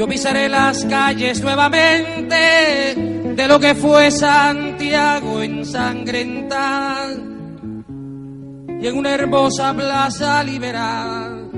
Yo pisaré las calles nuevamente de lo que fue Santiago ensangrentada y en una hermosa plaza liberal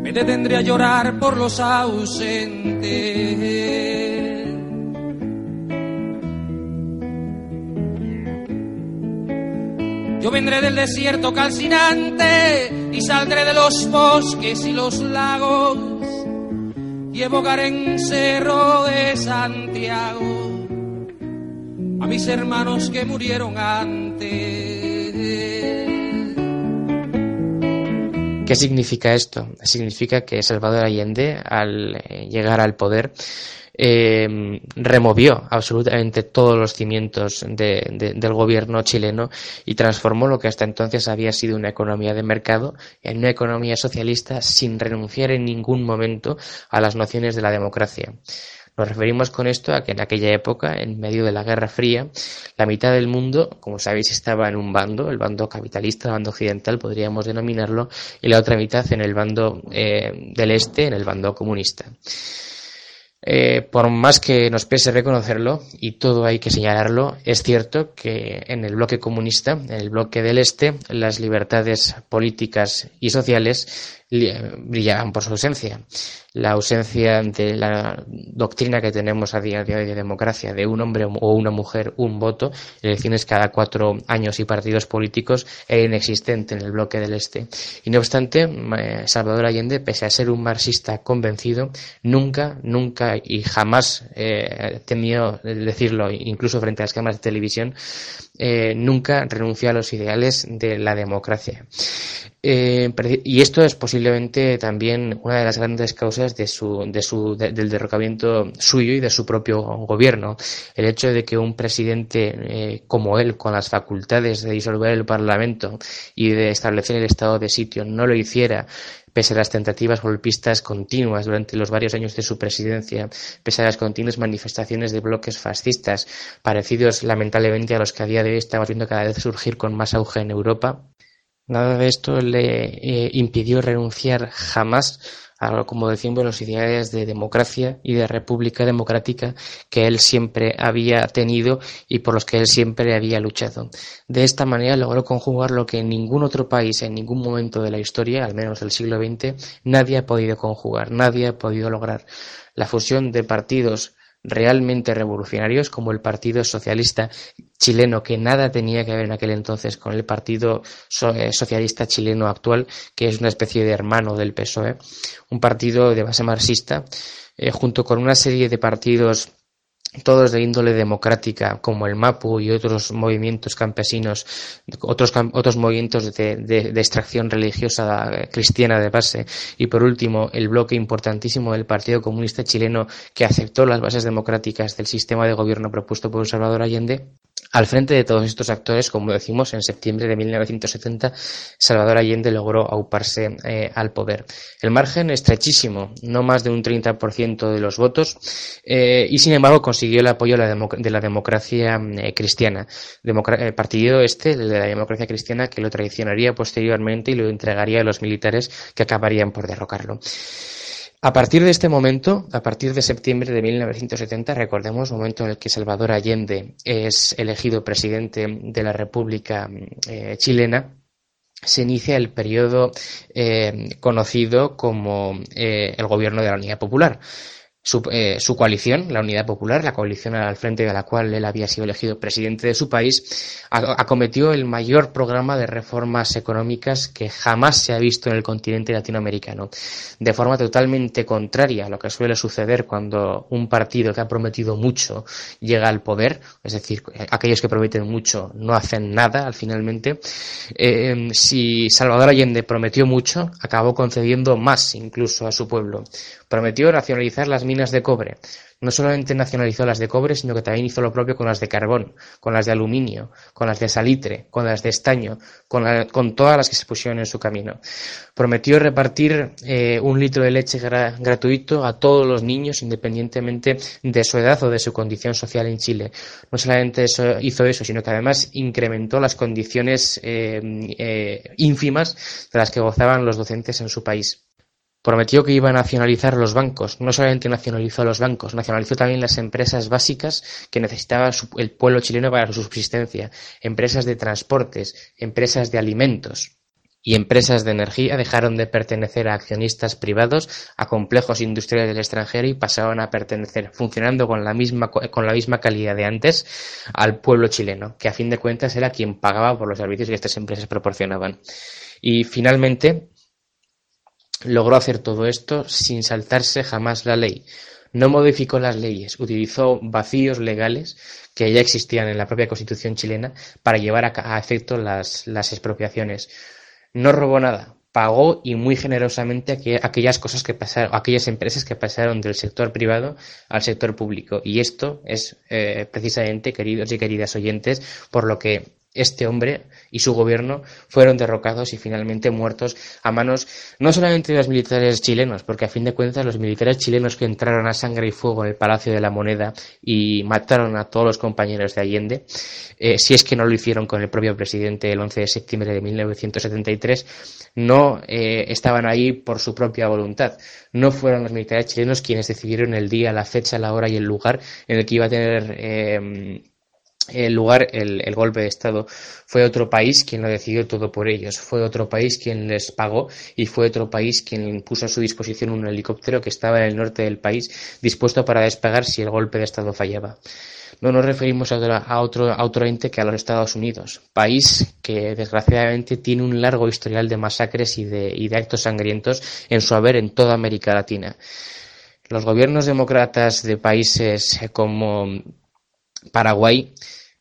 me detendré a llorar por los ausentes. Yo vendré del desierto calcinante y saldré de los bosques y los lagos y evocaré en Cerro de Santiago a mis hermanos que murieron antes. ¿Qué significa esto? Significa que Salvador Allende, al eh, llegar al poder, eh, removió absolutamente todos los cimientos del gobierno chileno y transformó lo que hasta entonces había sido una economía de mercado en una economía socialista sin renunciar en ningún momento a las nociones de la democracia. Nos referimos con esto a que en aquella época, en medio de la Guerra Fría, la mitad del mundo, como sabéis, estaba en un bando, el bando capitalista, el bando occidental, podríamos denominarlo, y la otra mitad en el bando eh, del este, en el bando comunista. Eh, por más que nos pese reconocerlo, y todo hay que señalarlo, es cierto que en el bloque comunista, en el bloque del Este, las libertades políticas y sociales brillaban por su ausencia la ausencia de la doctrina que tenemos a día de hoy de democracia, de un hombre o una mujer, un voto, elecciones cada cuatro años y partidos políticos, era inexistente en el bloque del Este. Y no obstante, eh, Salvador Allende, pese a ser un marxista convencido, nunca, nunca y jamás eh, temió decirlo, incluso frente a las cámaras de televisión, eh, nunca renunció a los ideales de la democracia. Eh, y esto es posiblemente también una de las grandes causas de su, de su, del derrocamiento suyo y de su propio gobierno. El hecho de que un presidente eh, como él, con las facultades de disolver el Parlamento y de establecer el estado de sitio, no lo hiciera pese a las tentativas golpistas continuas durante los varios años de su presidencia, pese a las continuas manifestaciones de bloques fascistas, parecidos lamentablemente a los que a día de estamos viendo cada vez surgir con más auge en Europa, nada de esto le eh, impidió renunciar jamás como decimos, los ideales de democracia y de república democrática que él siempre había tenido y por los que él siempre había luchado. De esta manera logró conjugar lo que en ningún otro país, en ningún momento de la historia, al menos del siglo XX, nadie ha podido conjugar, nadie ha podido lograr. La fusión de partidos realmente revolucionarios como el Partido Socialista chileno, que nada tenía que ver en aquel entonces con el Partido eh, Socialista chileno actual, que es una especie de hermano del PSOE, un partido de base marxista, eh, junto con una serie de partidos todos de índole democrática, como el MAPU y otros movimientos campesinos, otros, otros movimientos de, de, extracción religiosa cristiana de base, y por último, el bloque importantísimo del Partido Comunista Chileno que aceptó las bases democráticas del sistema de gobierno propuesto por Salvador Allende, al frente de todos estos actores, como decimos, en septiembre de 1970, Salvador Allende logró auparse eh, al poder. El margen estrechísimo, no más de un 30% de los votos, eh, y sin embargo consiguió el apoyo de la, democracia eh, cristiana. el partido este, de la democracia cristiana, que lo traicionaría posteriormente y lo entregaría a los militares que acabarían por derrocarlo. A partir de este momento, a partir de septiembre de 1970, recordemos, momento en el que Salvador Allende es elegido presidente de la República eh, chilena, se inicia el periodo eh, conocido como eh, el gobierno de la Unidad Popular. Eh, su, coalición, la Unidad Popular, la coalición al frente de la cual él había sido elegido presidente de su país, acometió el mayor programa de reformas económicas que jamás se ha visto en el continente latinoamericano, de forma totalmente contraria a lo que suele suceder cuando un partido que ha prometido mucho llega al poder, es decir, aquellos que prometen mucho no hacen nada al finalmente. Eh, si Salvador Allende prometió mucho, acabó concediendo más incluso a su pueblo. Prometió nacionalizar las minas de cobre. No solamente nacionalizó las de cobre, sino que también hizo lo propio con las de carbón, con las de aluminio, con las de salitre, con las de estaño, con, todas las que se pusieron en su camino. Prometió repartir eh, un litro de leche gratuito a todos los niños, independientemente de su edad o de su condición social en Chile. No solamente hizo eso, sino que además incrementó las condiciones eh, eh, ínfimas de las que gozaban los docentes en su país. Prometió que iba a nacionalizar los bancos. No solamente nacionalizó los bancos, nacionalizó también las empresas básicas que necesitaba el pueblo chileno para su subsistencia. Empresas de transportes, empresas de alimentos y empresas de energía dejaron de pertenecer a accionistas privados, a complejos industriales del extranjero y pasaron a pertenecer, funcionando con la misma, con la misma calidad de antes, al pueblo chileno, que a fin de cuentas era quien pagaba por los servicios que estas empresas proporcionaban. Y finalmente logró hacer todo esto sin saltarse jamás la ley. No modificó las leyes, utilizó vacíos legales que ya existían en la propia Constitución chilena para llevar a, efecto las, las expropiaciones no robó nada, pagó y muy generosamente aquellas cosas que pasaron, aquellas empresas que pasaron del sector privado al sector público. Y esto es eh, precisamente, queridos y queridas oyentes, por lo que este hombre y su gobierno fueron derrocados y finalmente muertos a manos no solamente de los militares chilenos, porque a fin de cuentas los militares chilenos que entraron a sangre y fuego en el Palacio de la Moneda y mataron a todos los compañeros de Allende, eh, si es que no lo hicieron con el propio presidente el 11 de septiembre de 1973, no eh, estaban ahí por su propia voluntad. No fueron los militares chilenos quienes decidieron el día, la fecha, la hora y el lugar en el que iba a tener eh, el lugar, el, golpe de Estado. Fue otro país quien lo decidió todo por ellos. Fue otro país quien les pagó y fue otro país quien puso a su disposición un helicóptero que estaba en el norte del país dispuesto para despegar si el golpe de Estado fallaba. No nos referimos a, otro, a otro ente que a los Estados Unidos, país que desgraciadamente tiene un largo historial de masacres y de, y de actos sangrientos en su haber en toda América Latina. Los gobiernos demócratas de países como Paraguay,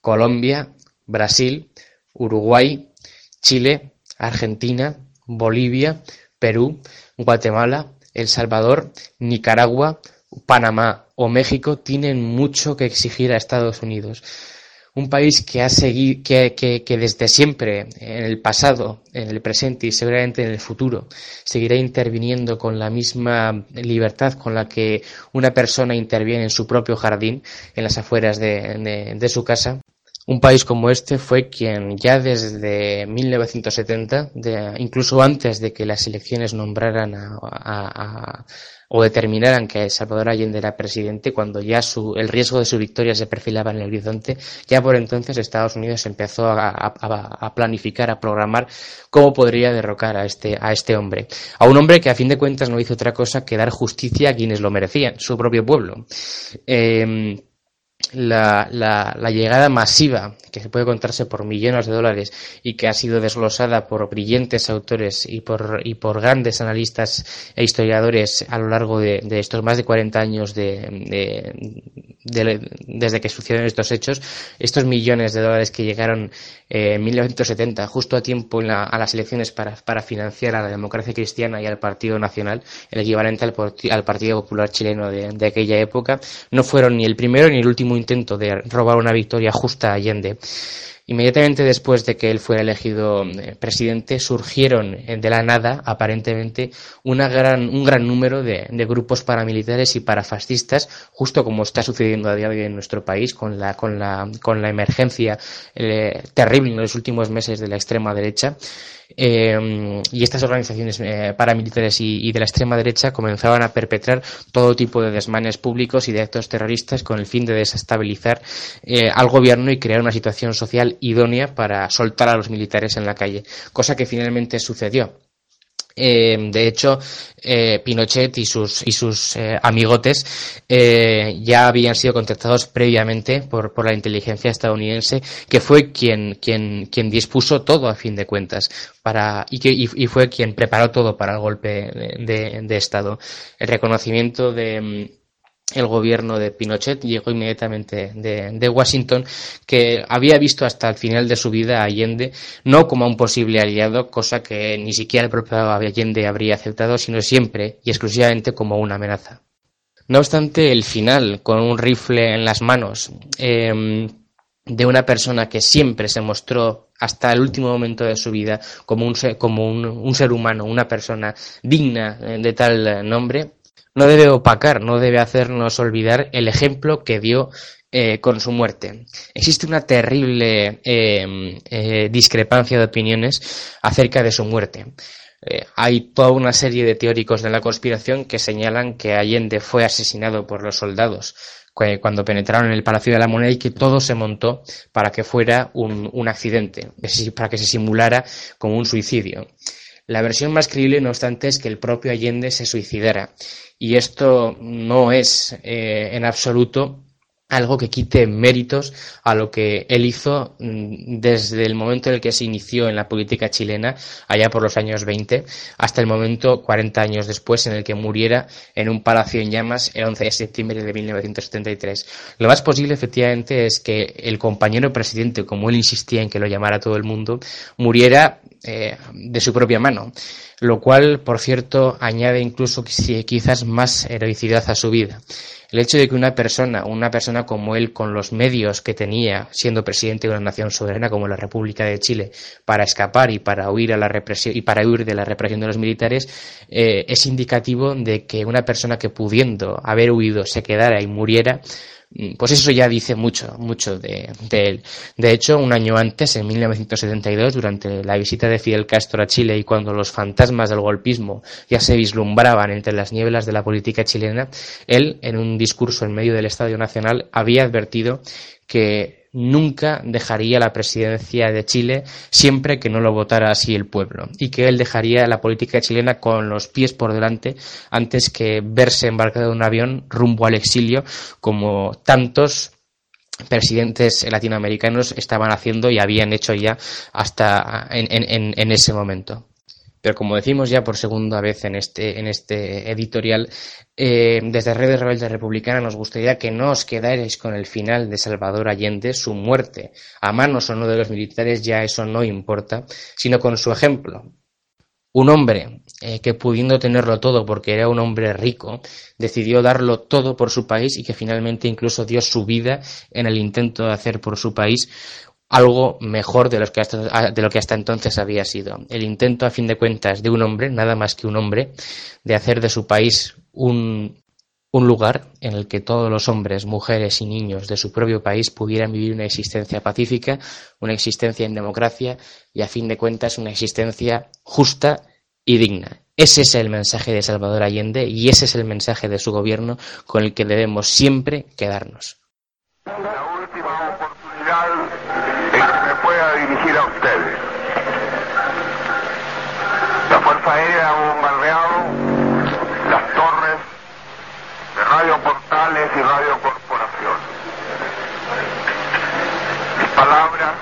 Colombia, Brasil, Uruguay, Chile, Argentina, Bolivia, Perú, Guatemala, El Salvador, Nicaragua, Panamá o México tienen mucho que exigir a Estados Unidos un país que ha seguido, que, que, desde siempre, en el pasado, en el presente y seguramente en el futuro, seguirá interviniendo con la misma libertad con la que una persona interviene en su propio jardín, en las afueras de, de, su casa. Un país como este fue quien ya desde 1970, de, incluso antes de que las elecciones nombraran a, o determinaran que Salvador Allende era presidente cuando ya su, el riesgo de su victoria se perfilaba en el horizonte, ya por entonces Estados Unidos empezó a, a, planificar, a programar cómo podría derrocar a este, a este hombre. A un hombre que a fin de cuentas no hizo otra cosa que dar justicia a quienes lo merecían, su propio pueblo. Eh, la, la, la, llegada masiva, que se puede contarse por millones de dólares y que ha sido desglosada por brillantes autores y por, y por grandes analistas e historiadores a lo largo de, estos más de 40 años de, de, desde que sucedieron estos hechos, estos millones de dólares que llegaron eh, en 1970, justo a tiempo en a las elecciones para, para, financiar a la democracia cristiana y al Partido Nacional, el equivalente al, al Partido Popular chileno de aquella época, no fueron ni el primero ni el último intento de robar una victoria justa a Allende. Inmediatamente después de que él fuera elegido eh, presidente, surgieron eh, de la nada, aparentemente, una gran, un gran número de, grupos paramilitares y parafascistas, justo como está sucediendo a día de hoy en nuestro país, con la, con la, con la emergencia eh, terrible en los últimos meses de la extrema derecha. Eh, y estas organizaciones eh, paramilitares y, de la extrema derecha comenzaban a perpetrar todo tipo de desmanes públicos y de actos terroristas con el fin de desestabilizar eh, al gobierno y crear una situación social idónea para soltar a los militares en la calle, cosa que finalmente sucedió. Eh, de hecho, eh, Pinochet y sus, y sus eh, amigotes ya habían sido contactados previamente por, por la inteligencia estadounidense, que fue quien, quien, quien dispuso todo a fin de cuentas para, y, que, y, fue quien preparó todo para el golpe de, de Estado. El reconocimiento de, el gobierno de Pinochet llegó inmediatamente de, Washington, que había visto hasta el final de su vida a Allende no como un posible aliado, cosa que ni siquiera el propio Allende habría aceptado, sino siempre y exclusivamente como una amenaza. No obstante, el final, con un rifle en las manos, em, de una persona que siempre se mostró hasta el último momento de su vida como un como un ser humano, una persona digna de tal nombre, no debe opacar, no debe hacernos olvidar el ejemplo que dio eh, con su muerte. Existe una terrible em, eh, discrepancia de opiniones acerca de su muerte. Eh, hay toda una serie de teóricos de la conspiración que señalan que Allende fue asesinado por los soldados cuando penetraron en el Palacio de la Moneda y que todo se montó para que fuera un, un accidente, para que se simulara como un suicidio. La versión más creíble, no obstante, es que el propio Allende se suicidara. Y esto no es eh, en absoluto algo que quite méritos a lo que él hizo mm, desde el momento en el que se inició en la política chilena, allá por los años 20, hasta el momento, 40 años después, en el que muriera en un palacio en llamas el 11 de septiembre de 1973. Lo más posible, efectivamente, es que el compañero presidente, como él insistía en que lo llamara todo el mundo, muriera eh, de su propia mano, lo cual, por cierto, añade incluso quizás más heroicidad a su vida. El hecho de que una persona, una persona como él, con los medios que tenía, siendo presidente de una nación soberana como la República de Chile, para escapar y para huir a la represión y para huir de la represión de los militares, eh, es indicativo de que una persona que pudiendo haber huido se quedara y muriera, pues eso ya dice mucho, mucho de, él. De hecho, un año antes, en 1972, durante la visita de Fidel Castro a Chile y cuando los fantasmas del golpismo ya se vislumbraban entre las nieblas de la política chilena, él, en un discurso en medio del Estadio Nacional, había advertido que nunca dejaría la presidencia de Chile siempre que no lo votara así el pueblo y que él dejaría la política chilena con los pies por delante antes que verse embarcado en un avión rumbo al exilio como tantos presidentes latinoamericanos estaban haciendo y habían hecho ya hasta en ese momento. Pero como decimos ya por segunda vez en este, en este editorial, eh, desde Redes Rebeldes Republicana nos gustaría que no os quedarais con el final de Salvador Allende, su muerte, a manos o no de los militares, ya eso no importa, sino con su ejemplo. Un hombre eh, que pudiendo tenerlo todo porque era un hombre rico, decidió darlo todo por su país y que finalmente incluso dio su vida en el intento de hacer por su país algo mejor de, que hasta, de lo que hasta entonces había sido. El intento, a fin de cuentas, de un hombre, nada más que un hombre, de hacer de su país un, un lugar en el que todos los hombres, mujeres y niños de su propio país pudieran vivir una existencia pacífica, una existencia en democracia y, a fin de cuentas, una existencia justa y digna. Ese es el mensaje de Salvador Allende y ese es el mensaje de su gobierno con el que debemos siempre quedarnos. Aérea ha bombardeado las torres de Radio Portales y Radio Corporación. Mis palabras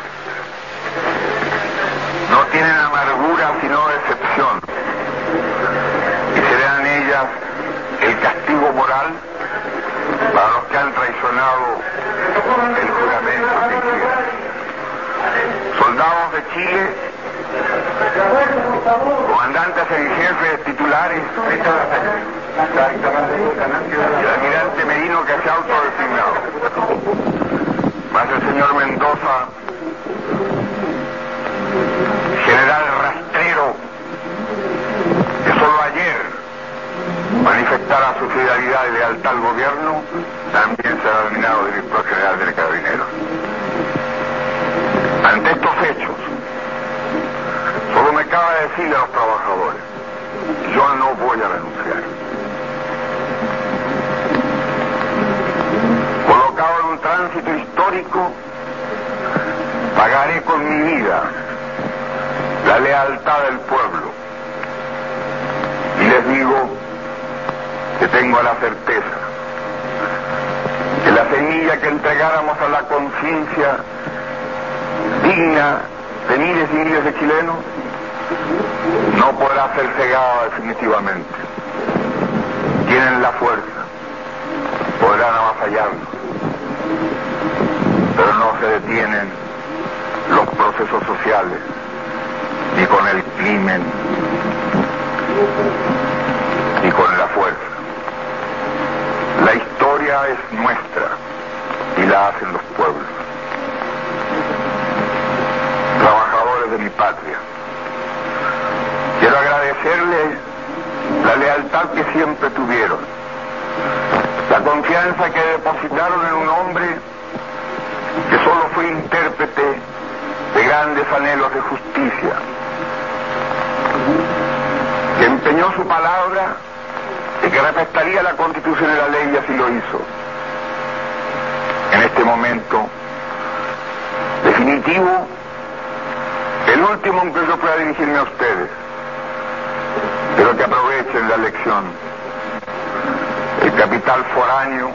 no tienen amargura sino decepción y serán ellas el castigo moral para los que han traicionado el juramento de Chile. Soldados de Chile Comandantes en jefe titulares. El almirante Merino que se ha autodesignado. Más el señor Mendoza, general rastrero, que solo ayer manifestara su fidelidad y lealtad al gobierno, también será nominado director general del Carabinero. Ante estos hechos, Solo me acaba de decirle a los trabajadores, yo no voy a renunciar. Colocado en un tránsito histórico, pagaré con mi vida la lealtad del pueblo. Y les digo que tengo la certeza que la semilla que entregáramos a la conciencia digna de miles y miles de chilenos no podrá ser cegada definitivamente. Tienen la fuerza, podrán avasallarnos, pero no se detienen los procesos sociales ni con el crimen ni con la fuerza. La historia es nuestra y la hacen los pueblos. Trabajadores de mi patria Quiero agradecerles la lealtad que siempre tuvieron, la confianza que depositaron en un hombre que solo fue intérprete de grandes anhelos de justicia. que empeñó su palabra y que respetaría la constitución y la ley y así lo hizo. En este momento definitivo, el último en que yo pueda dirigirme a ustedes, pero que aprovechen la lección. El capital foráneo,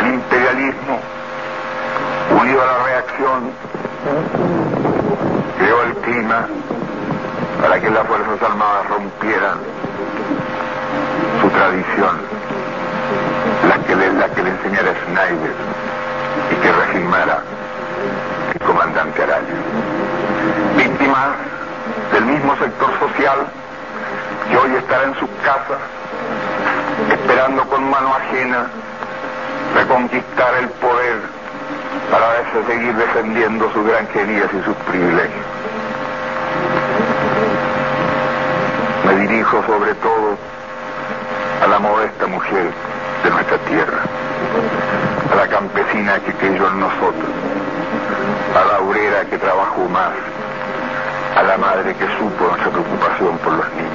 el imperialismo, unido a la reacción, creó el clima para que las Fuerzas Armadas rompieran su tradición, la que le, la enseñara Schneider y que regimara el comandante Araya. Víctimas del mismo sector social que hoy estará en sus casas esperando con mano ajena reconquistar el poder para seguir defendiendo sus granjerías y sus privilegios. Me dirijo sobre todo a la modesta mujer de nuestra tierra, a la campesina que creyó en nosotros, a la obrera que trabajó más, a la madre que supo nuestra preocupación por los niños.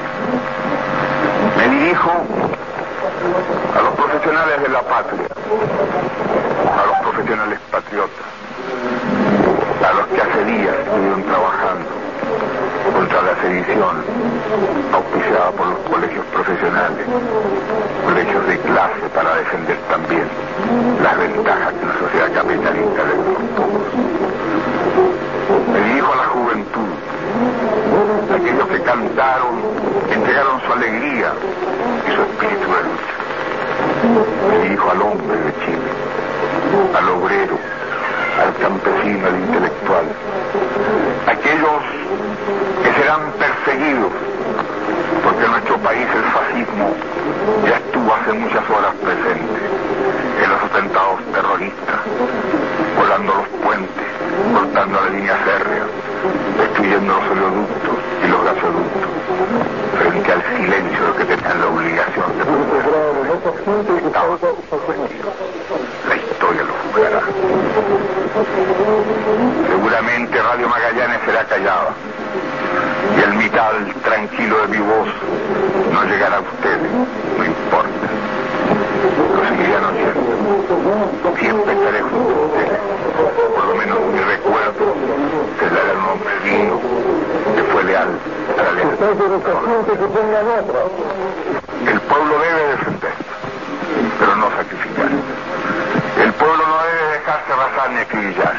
Me dirijo a los profesionales de la patria, a los profesionales patriotas, a los que hace días estuvieron trabajando contra la sedición auspiciada por los colegios profesionales, colegios de clase para defender también las ventajas que una sociedad capitalista le pocos. Me dirijo a la juventud, aquellos que cantaron, entregaron su alegría y su espíritu de lucha. Me dirijo al hombre de Chile, al obrero, al campesino, al intelectual, aquellos que serán perseguidos, porque en nuestro país el fascismo ya estuvo hace muchas horas presente en los atentados terroristas, volando los puentes, cortando la línea férrea, destruyendo los oleoductos y los gasoductos, frente al silencio de que tenían la obligación de La historia lo juzgará. Seguramente Radio Magallanes será callada y el mital tranquilo de mi voz no llegará a ustedes, no importa. Lo seguirán oyendo. Siempre estaré junto a ustedes. Por lo menos mi recuerdo será el nombre digno que fue leal El pueblo debe defenderse, pero no sacrificar. El pueblo no debe dejarse arrasar ni acribillar,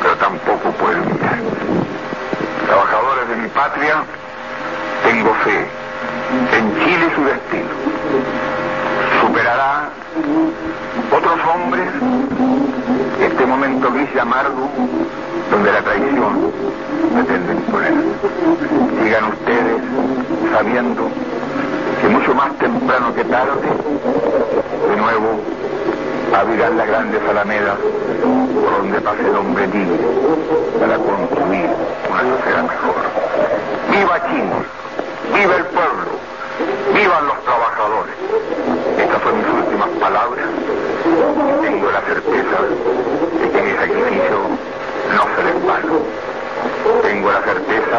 pero tampoco puede humillar. Trabajadores de mi patria, tengo fe en Chile su destino. Superará otros hombres este momento gris y amargo donde la traición tarde, de nuevo abrirán las grandes alamedas por donde pase el hombre libre para construir una sociedad mejor. ¡Viva Chile! ¡Viva el pueblo! ¡Vivan los trabajadores! Estas son mis últimas palabras. Tengo la certeza de que mi sacrificio no será en vano. Tengo la certeza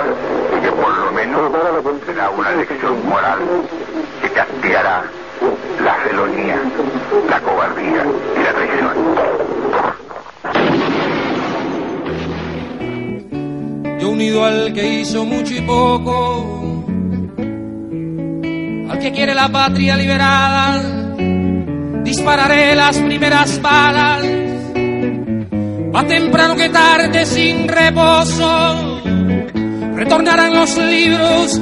de que por lo menos será una lección moral que castigará la felonía, la cobardía y la traición. Yo unido al que hizo mucho y poco, al que quiere la patria liberada, dispararé las primeras balas, más temprano que tarde sin reposo. Retornarán los libros,